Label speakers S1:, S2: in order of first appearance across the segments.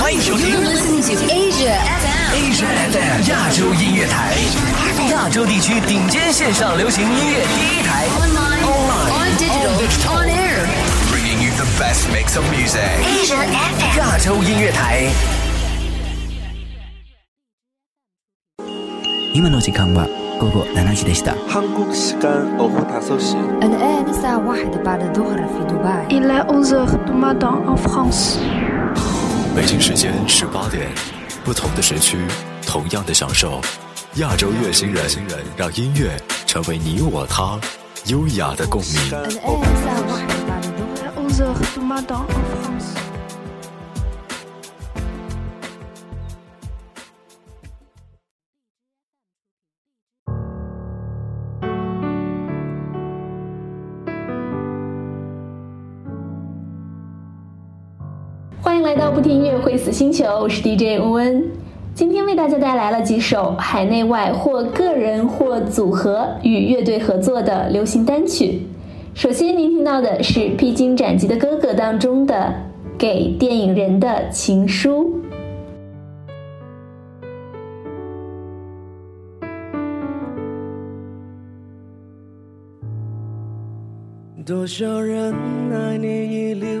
S1: 欢迎收听
S2: 我们自己的
S1: Asia FM，Asia FM 亚洲音乐台，亚洲地区顶尖线上流行音乐第一台
S2: ，Online，On Digital，On
S1: Air，Bringing you the best mix of music。
S2: Asia FM
S1: 亚洲音乐台。
S3: 今の時間は午後七時でした。
S4: 한국시간오후다섯 시。
S5: Un homme se réveille par le dîner à Dubaï.
S6: Il a onze heures du matin en France.
S7: 北京时间十八点，不同的时区，同样的享受。亚洲乐星人，让音乐成为你我他优雅的共鸣。
S8: 欢迎来到不听音乐会死星球，我是 DJ 温温。今天为大家带来了几首海内外或个人或组合与乐队合作的流行单曲。首先您听到的是《披荆斩棘的哥哥》当中的《给电影人的情书》。
S4: 多少人爱你遗留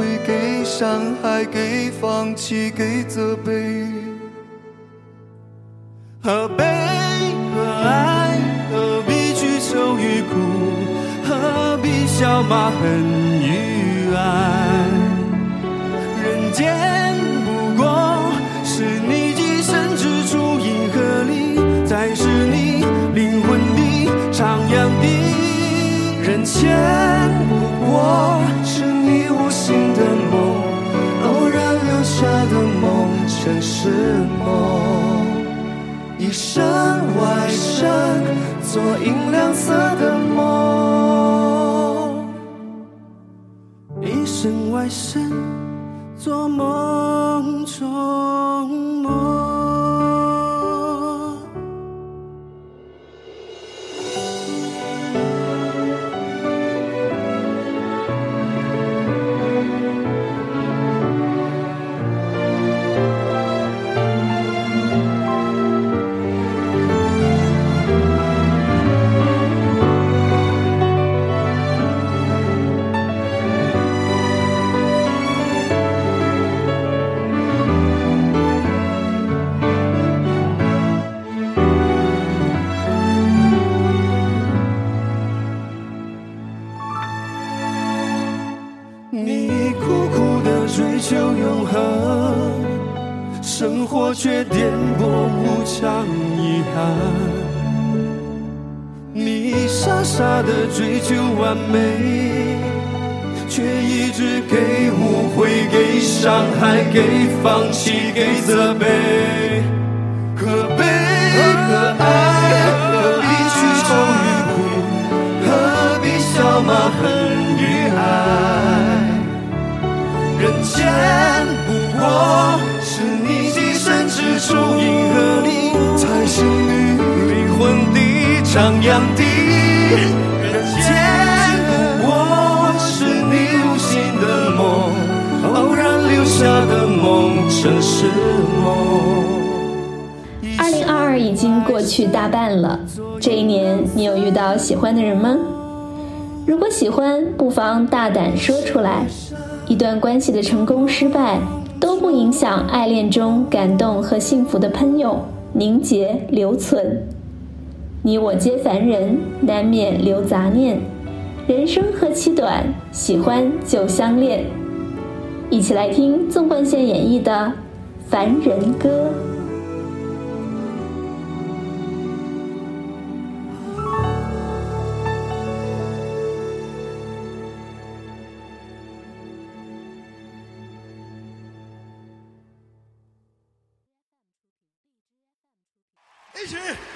S9: 会、给伤害、给放弃、给责备。
S4: 何悲何爱？何必去愁与苦？何必笑骂恨与爱？人间不过是你寄身之处，银河里才是你灵魂的徜徉地。人间不过新的梦，偶然留下的梦，全是梦。一身外身，做银亮色的梦；一身外身，做梦中梦。的追求完美，却一直给误会、给伤害、给放弃、给责备。可悲可爱，何必去愁与苦？何必笑骂恨与爱？人间不过是你寄身之处，银河里才是你灵魂的徜徉地。这是梦
S8: 二零二二已经过去大半了这一年你有遇到喜欢的人吗？如果喜欢不妨大胆说出来一段关系的成功失败都不影响爱恋中感动和幸福的喷涌凝结留存。你我皆凡人难免留杂念人生何其短喜欢就相恋。一起来听纵贯线演绎的《凡人歌》。
S10: 一起。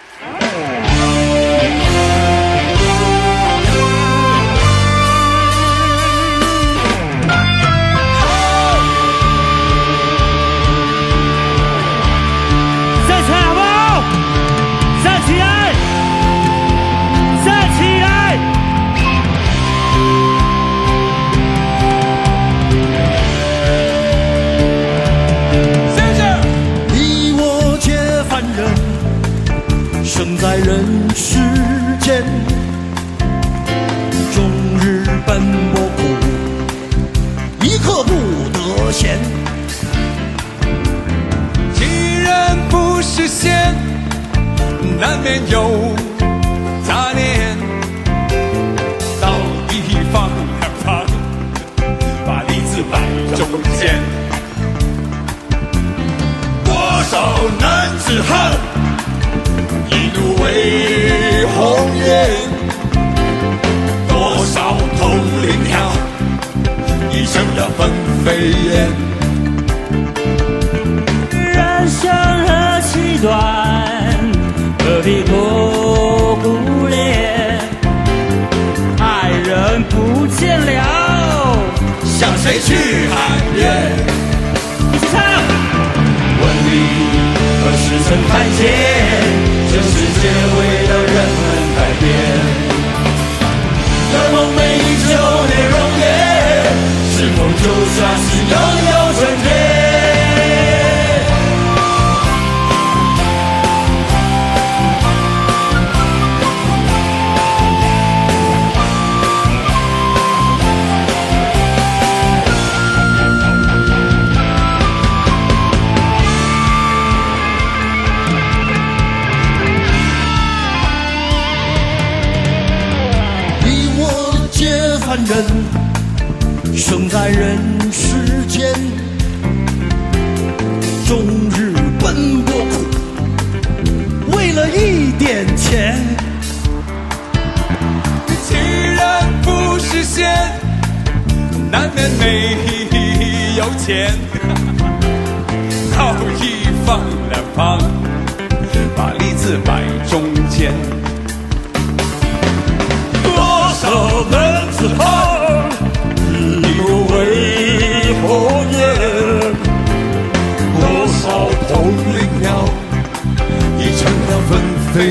S10: 飞雁，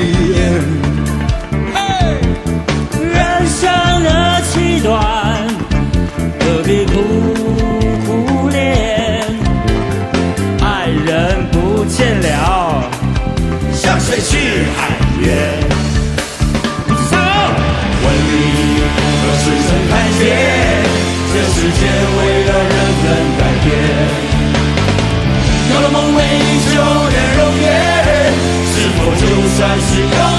S11: 人生若寄短，何必苦苦恋？爱人不见了，
S10: 向谁去喊冤？问你何时曾看见这世
S12: 间？
S10: 就算是。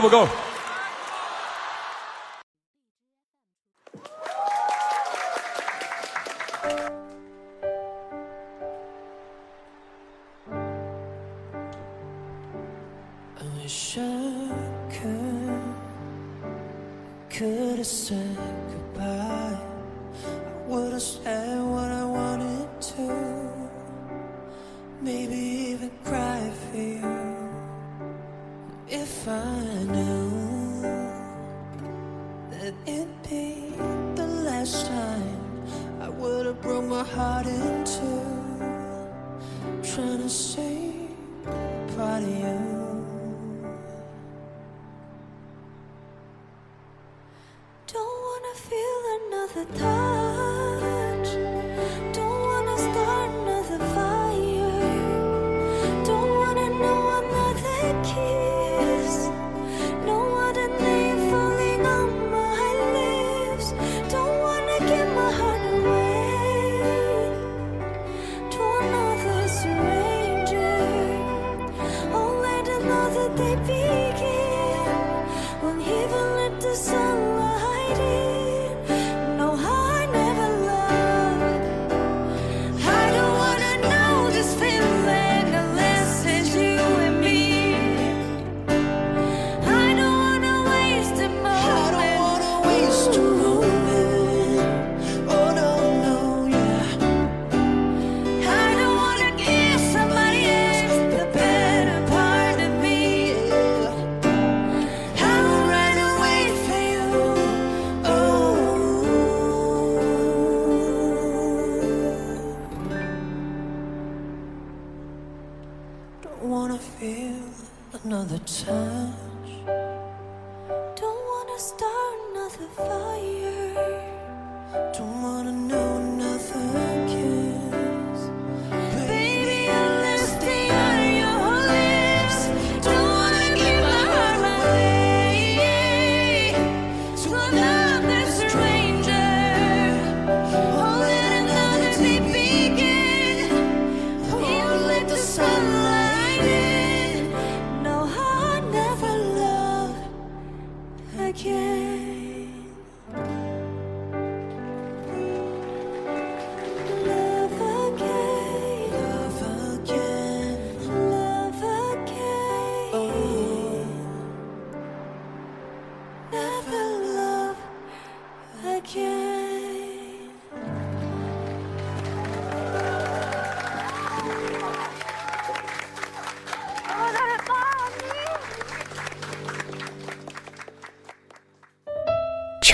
S10: go, go,
S12: go. I knew that it'd be the last time I would have broke my heart in two, trying to save part of you.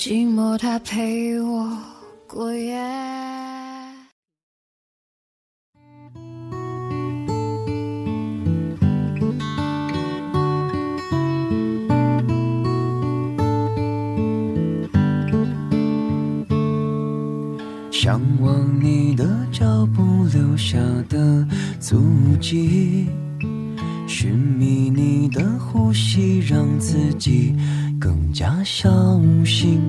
S12: 寂寞它陪我过夜。
S13: 向往你的脚步留下的足迹，寻觅你的呼吸，让自己更加小心。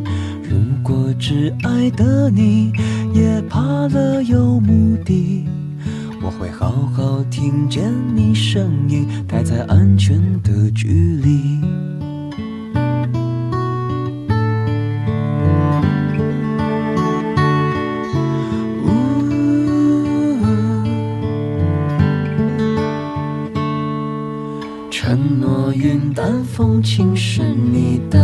S13: 如果挚爱的你也怕了有目的，我会好好听见你声音，待在安全的距离。风轻是你的。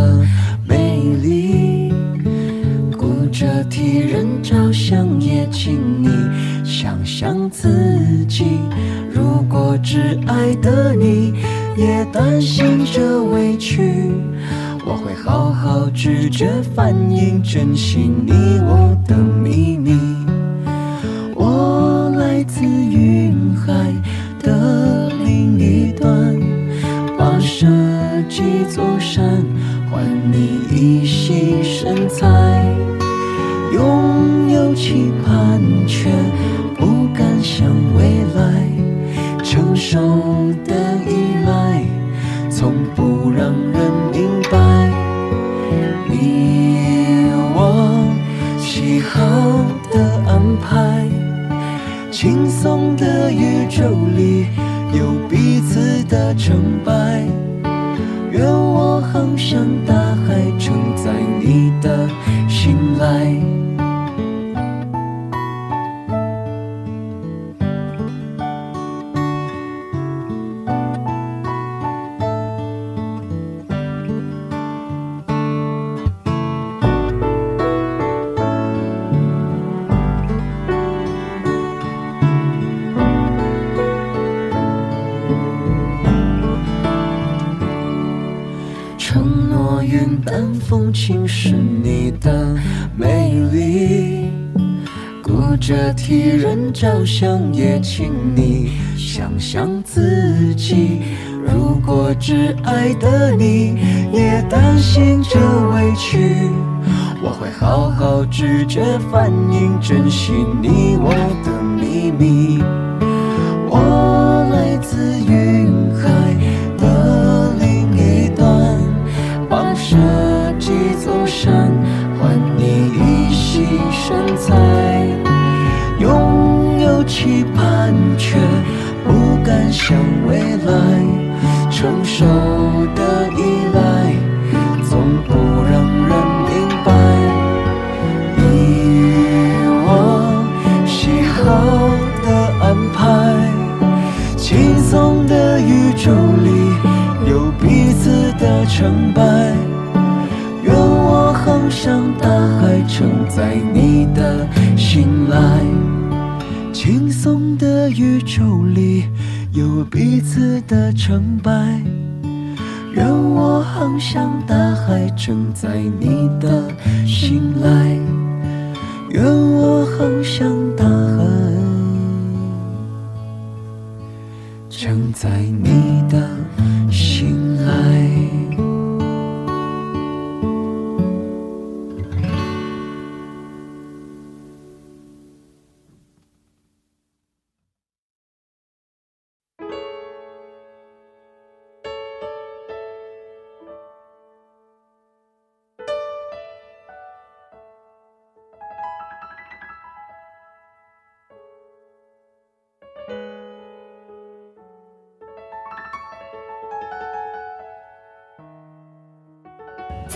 S13: 现在。拥有期盼，却诺云淡风轻是你的美丽，顾着替人着想，也请你想想自己。如果只爱的你也担心这委屈，我会好好拒绝反应，珍惜你我的秘密。我期盼，却不敢想未来，成熟的依赖，总不让人明白。你我喜好的安排，轻松的宇宙里有彼此的成败。愿我航向大海，承载彼此的成败。愿我航向大海，承载你的信赖。愿我航向大海，承载你的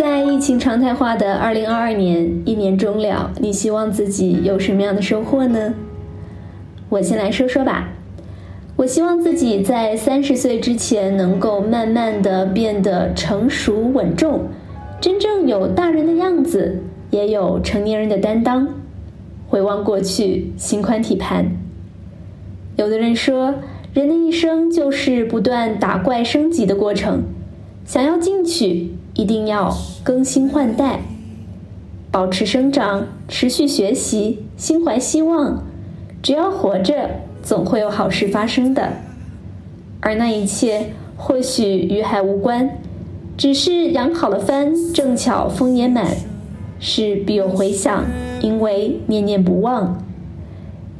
S8: 在疫情常态化的二零二二年，一年终了，你希望自己有什么样的收获呢？我先来说说吧。我希望自己在三十岁之前能够慢慢的变得成熟稳重，真正有大人的样子，也有成年人的担当。回望过去，心宽体盘。有的人说，人的一生就是不断打怪升级的过程，想要进取，一定要更新换代，保持生长，持续学习，心怀希望。只要活着，总会有好事发生的。而那一切或许与海无关，只是扬好了帆，正巧风也满，是必有回响，因为念念不忘。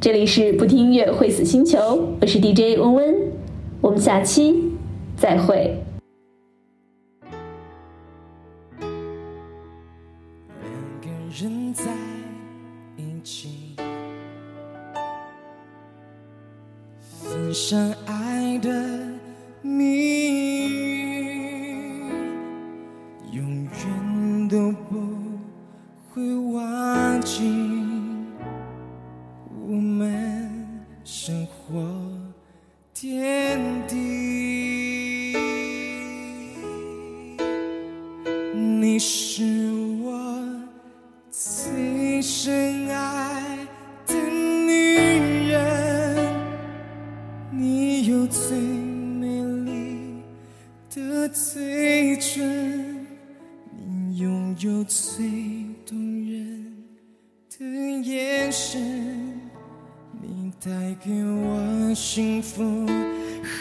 S8: 这里是不听音乐会死星球，我是 DJ 温温，我们下期再会。
S9: 在一起，分享爱的秘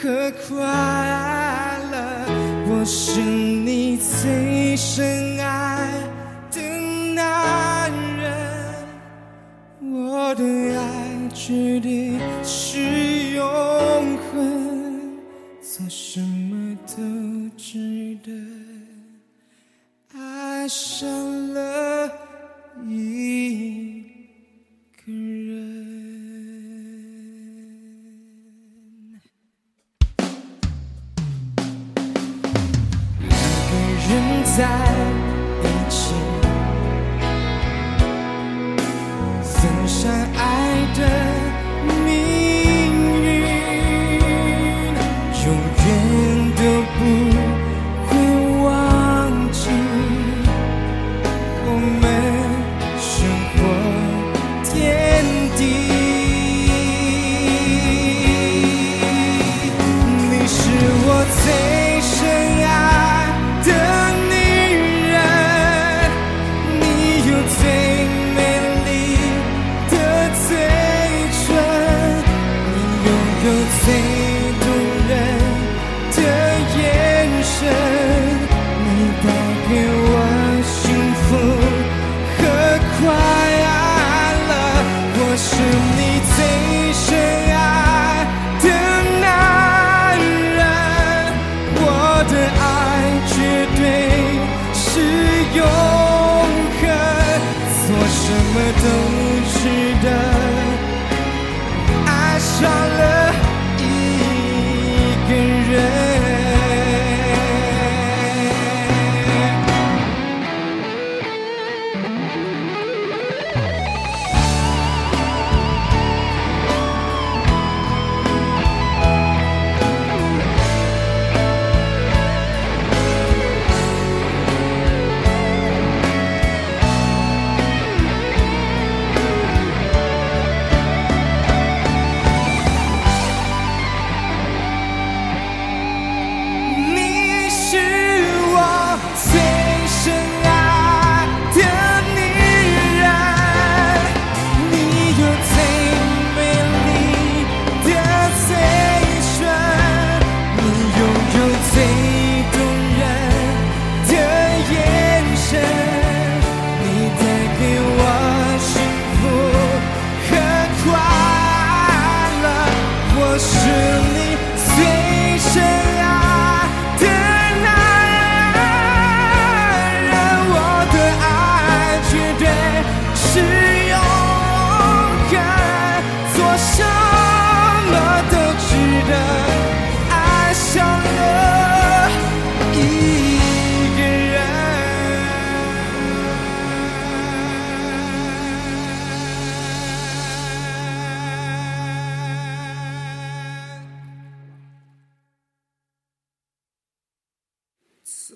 S9: 和快乐，我是在一起。曾深爱是你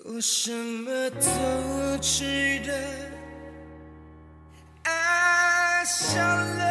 S9: 我什么都值得，爱上了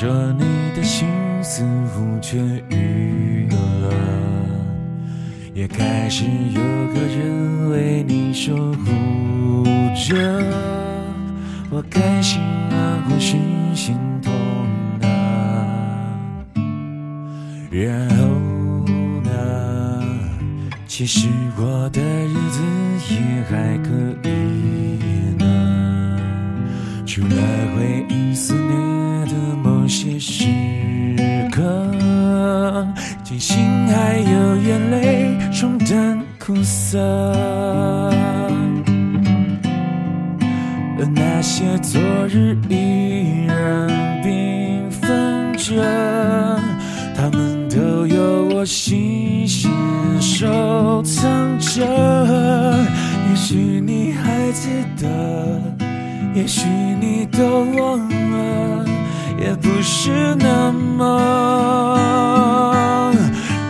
S14: 说你的心似乎痊愈了，也开始有个人为你守护着。我开心啊，或是心痛啊。然后呢？其实我的日子也还可以呢，除了回忆庆幸还有眼泪冲淡苦涩。而那些昨日依然缤纷着，他们都有我细心收藏着。也许你还记得，也许你都忘了，也不是那么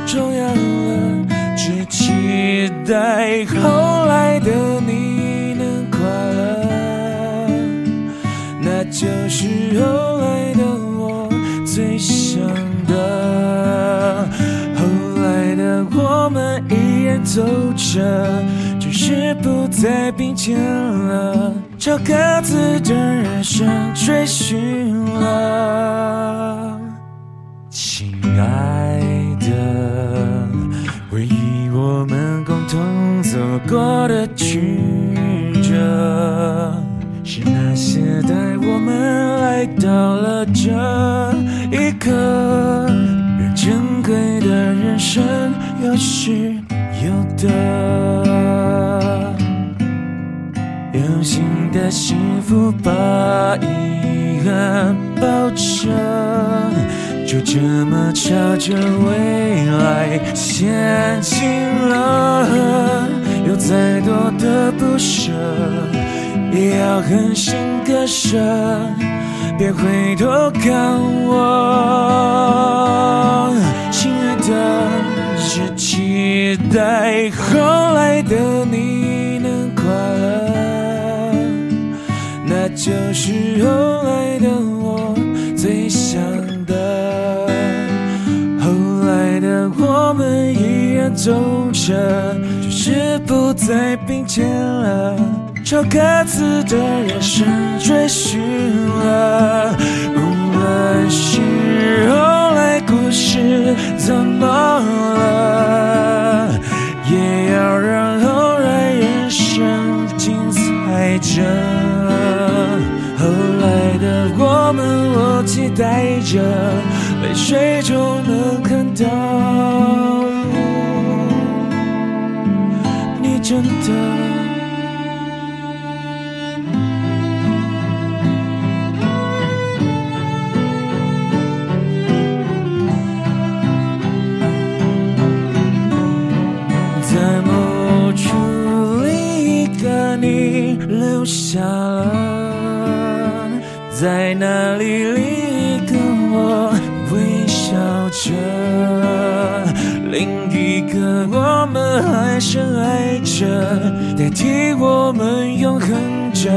S14: 重要了只期待后来的你能快乐。那就是后来的我最想的后来的我们依然走着只是不再并肩了。朝各自的人生追寻了。亲爱的，回忆我们共同走过的曲折，是那些带我们来到了这一刻，让珍贵的人生有失有得。的幸福把遗憾抱着，就这么朝着未来前进了。有再多的不舍，也要狠心割舍，别回头看我，亲爱的，只期待后来的你能快乐。就是后来的我最想的。后来的我们依然走着，只是不再并肩了，朝各自的人生追寻了。无论是后来故事怎么了，也要让后来人生精彩着。我们，我期待着，泪水中能看到你真的。在某处另一个你留下了，在那里另一个我微笑着，另一个我们还深爱着，代替我们永恒着。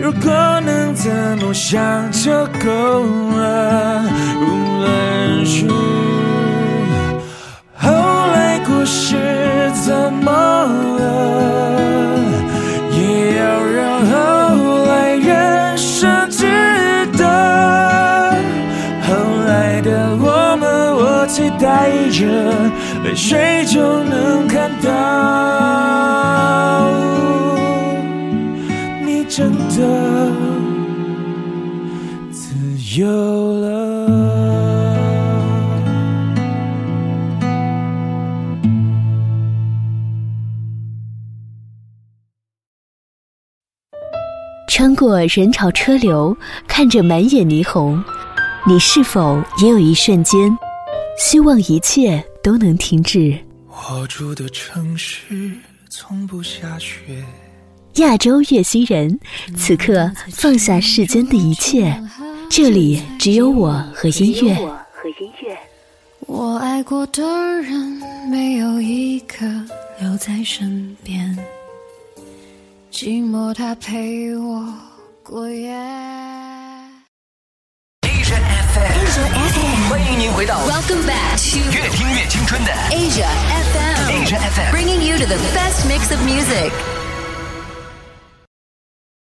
S14: 如果能怎么想就够了，无论是。谁就能看到，你真的自由了。
S15: 穿过人潮车流，看着满眼霓虹，你是否也有一瞬间，希望一切都能停止？
S14: 我住的城市从不下雪。
S15: 亚洲月星人，此刻放下世间的一切，这里只有我和音乐。
S16: 我爱过的人，没有一个留在身边，寂寞它陪我过夜。
S1: Asia FM，欢迎您回到
S2: Welcome back to
S1: 越听越青春的
S2: Asia FM.
S1: Asia FM
S2: Bringing you to the best mix of music.